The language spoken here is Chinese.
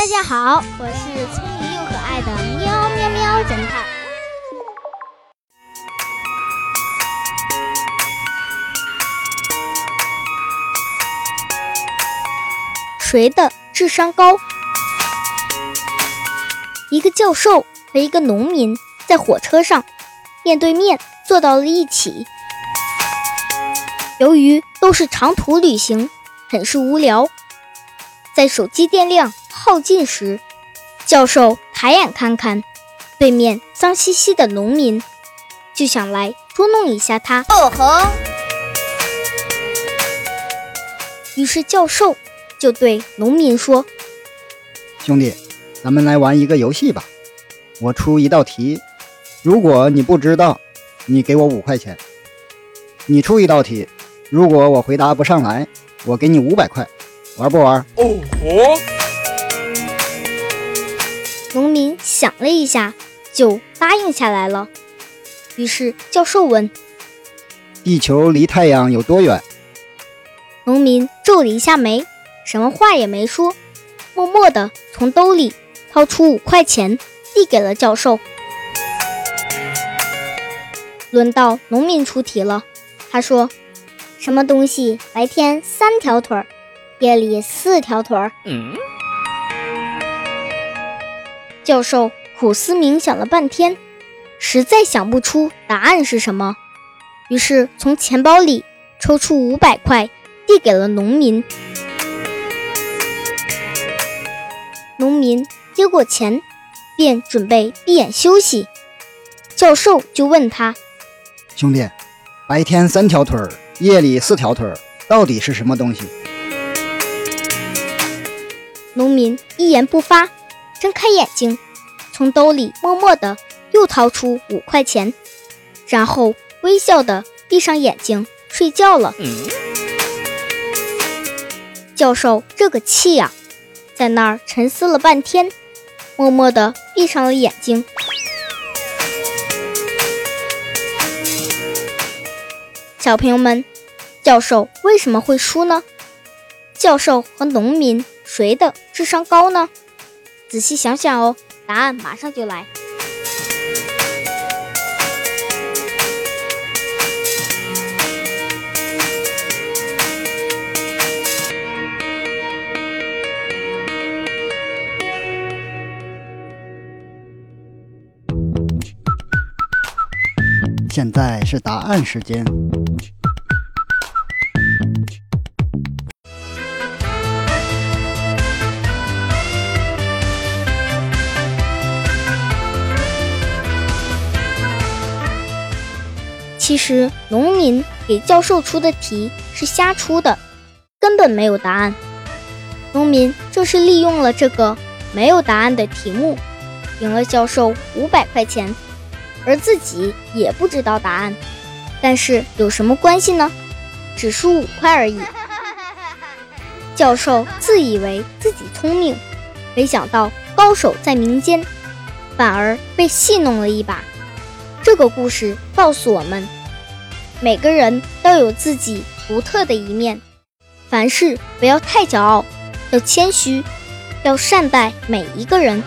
大家好，我是聪明又可爱的喵喵喵侦探。谁的智商高？一个教授和一个农民在火车上面对面坐到了一起。由于都是长途旅行，很是无聊。在手机电量耗尽时，教授抬眼看看对面脏兮兮的农民，就想来捉弄一下他。哦吼！于是教授就对农民说：“兄弟，咱们来玩一个游戏吧。我出一道题，如果你不知道，你给我五块钱。你出一道题。”如果我回答不上来，我给你五百块，玩不玩？哦吼！农民想了一下，就答应下来了。于是教授问：“地球离太阳有多远？”农民皱了一下眉，什么话也没说，默默地从兜里掏出五块钱，递给了教授。轮到农民出题了，他说。什么东西白天三条腿儿，夜里四条腿儿？嗯。教授苦思冥想了半天，实在想不出答案是什么，于是从钱包里抽出五百块，递给了农民。农民接过钱，便准备闭眼休息。教授就问他：“兄弟，白天三条腿儿？”夜里四条腿儿到底是什么东西？农民一言不发，睁开眼睛，从兜里默默的又掏出五块钱，然后微笑的闭上眼睛睡觉了。教授这个气呀，在那儿沉思了半天，默默的闭上了眼睛。小朋友们，教授为什么会输呢？教授和农民谁的智商高呢？仔细想想哦，答案马上就来。现在是答案时间。其实，农民给教授出的题是瞎出的，根本没有答案。农民正是利用了这个没有答案的题目，赢了教授五百块钱，而自己也不知道答案。但是有什么关系呢？只输五块而已。教授自以为自己聪明，没想到高手在民间，反而被戏弄了一把。这个故事告诉我们。每个人都有自己独特的一面，凡事不要太骄傲，要谦虚，要善待每一个人。